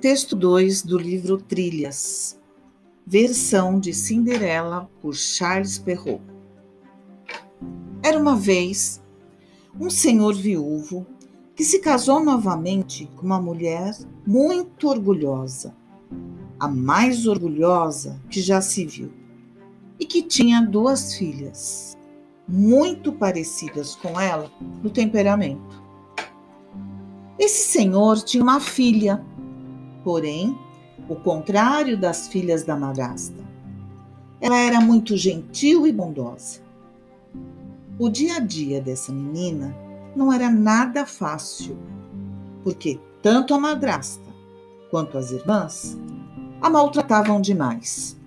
Texto 2 do livro Trilhas, versão de Cinderela por Charles Perrault. Era uma vez um senhor viúvo que se casou novamente com uma mulher muito orgulhosa, a mais orgulhosa que já se viu, e que tinha duas filhas, muito parecidas com ela no temperamento. Esse senhor tinha uma filha porém, o contrário das filhas da madrasta. Ela era muito gentil e bondosa. O dia a dia dessa menina não era nada fácil, porque tanto a madrasta quanto as irmãs a maltratavam demais.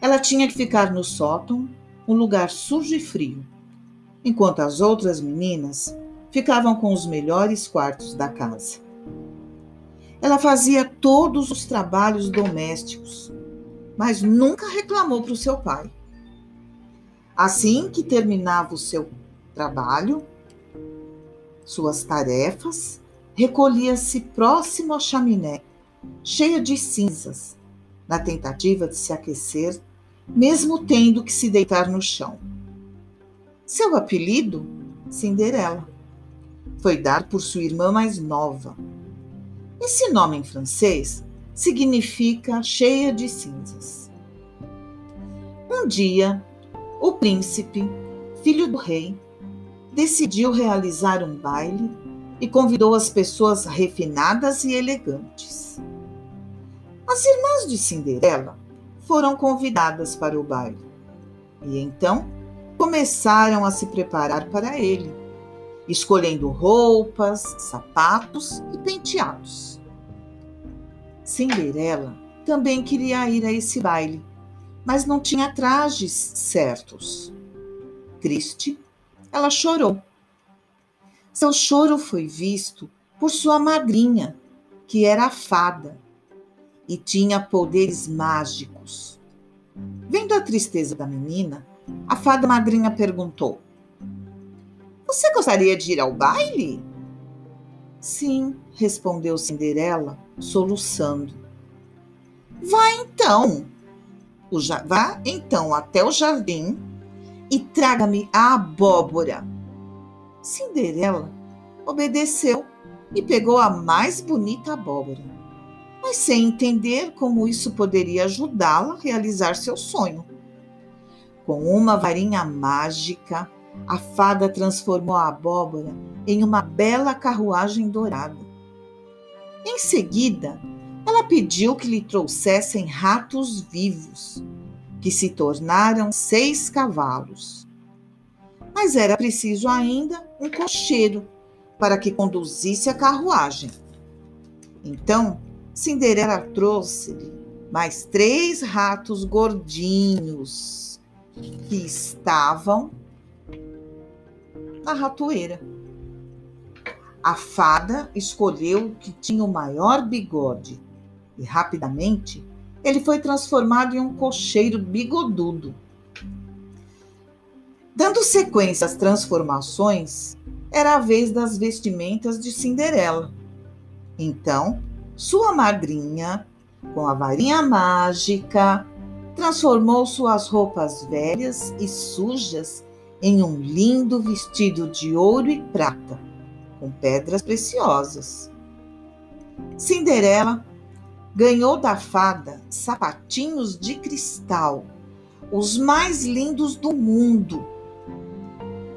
Ela tinha que ficar no sótão, um lugar sujo e frio, enquanto as outras meninas ficavam com os melhores quartos da casa. Ela fazia todos os trabalhos domésticos, mas nunca reclamou para o seu pai. Assim que terminava o seu trabalho, suas tarefas, recolhia-se próximo à chaminé, cheia de cinzas, na tentativa de se aquecer, mesmo tendo que se deitar no chão. Seu apelido, Cinderela, foi dado por sua irmã mais nova, esse nome em francês significa cheia de cinzas. Um dia, o príncipe, filho do rei, decidiu realizar um baile e convidou as pessoas refinadas e elegantes. As irmãs de Cinderela foram convidadas para o baile e então começaram a se preparar para ele escolhendo roupas, sapatos e penteados. Cinderela também queria ir a esse baile, mas não tinha trajes certos. Triste, ela chorou. Seu choro foi visto por sua madrinha, que era a fada e tinha poderes mágicos. Vendo a tristeza da menina, a fada madrinha perguntou: você gostaria de ir ao baile? Sim, respondeu Cinderela, soluçando. Vá então. Vá então até o jardim e traga-me a abóbora. Cinderela obedeceu e pegou a mais bonita abóbora, mas sem entender como isso poderia ajudá-la a realizar seu sonho. Com uma varinha mágica, a fada transformou a abóbora em uma bela carruagem dourada. Em seguida, ela pediu que lhe trouxessem ratos vivos, que se tornaram seis cavalos. Mas era preciso ainda um cocheiro para que conduzisse a carruagem. Então, Cinderela trouxe-lhe mais três ratos gordinhos que estavam na ratoeira. A fada escolheu o que tinha o maior bigode e rapidamente ele foi transformado em um cocheiro bigodudo. Dando sequência às transformações, era a vez das vestimentas de Cinderela. Então, sua madrinha, com a varinha mágica, transformou suas roupas velhas e sujas em um lindo vestido de ouro e prata, com pedras preciosas. Cinderela ganhou da fada sapatinhos de cristal, os mais lindos do mundo.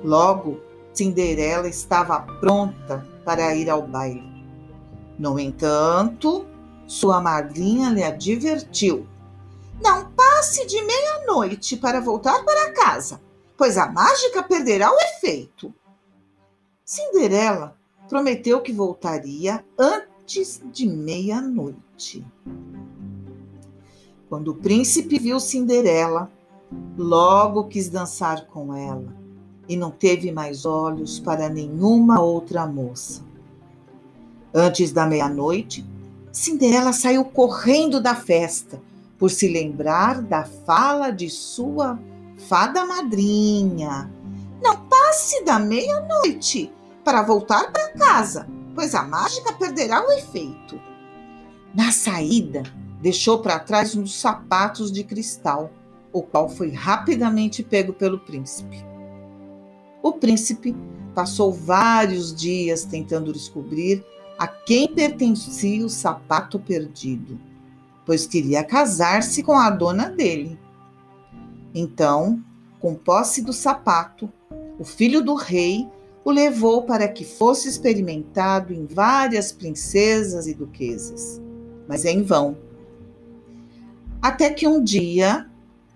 Logo, Cinderela estava pronta para ir ao baile. No entanto, sua madrinha lhe advertiu: Não passe de meia-noite para voltar para casa pois a mágica perderá o efeito. Cinderela prometeu que voltaria antes de meia-noite. Quando o príncipe viu Cinderela, logo quis dançar com ela e não teve mais olhos para nenhuma outra moça. Antes da meia-noite, Cinderela saiu correndo da festa por se lembrar da fala de sua fada madrinha, não passe da meia-noite para voltar para casa, pois a mágica perderá o efeito. Na saída, deixou para trás uns sapatos de cristal, o qual foi rapidamente pego pelo príncipe. O príncipe passou vários dias tentando descobrir a quem pertencia o sapato perdido, pois queria casar-se com a dona dele. Então, com posse do sapato, o filho do rei o levou para que fosse experimentado em várias princesas e duquesas, mas em vão. Até que um dia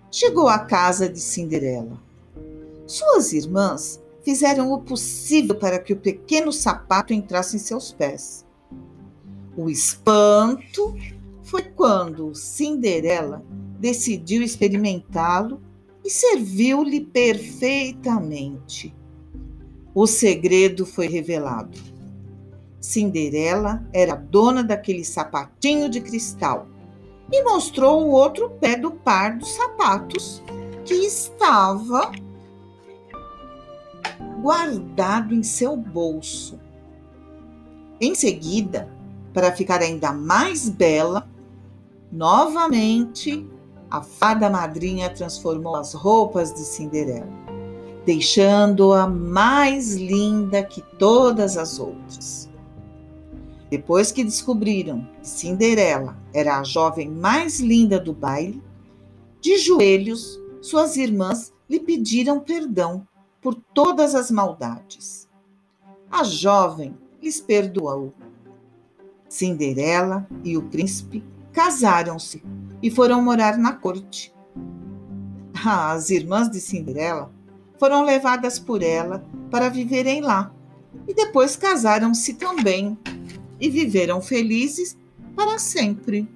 chegou à casa de Cinderela. Suas irmãs fizeram o possível para que o pequeno sapato entrasse em seus pés. O espanto foi quando Cinderela decidiu experimentá-lo e serviu-lhe perfeitamente. O segredo foi revelado. Cinderela era dona daquele sapatinho de cristal e mostrou o outro pé do par dos sapatos que estava guardado em seu bolso. Em seguida, para ficar ainda mais bela, novamente a fada madrinha transformou as roupas de Cinderela, deixando-a mais linda que todas as outras. Depois que descobriram que Cinderela era a jovem mais linda do baile, de joelhos, suas irmãs lhe pediram perdão por todas as maldades. A jovem lhes perdoou. Cinderela e o príncipe casaram-se e foram morar na corte. As irmãs de Cinderela foram levadas por ela para viverem lá e depois casaram-se também e viveram felizes para sempre.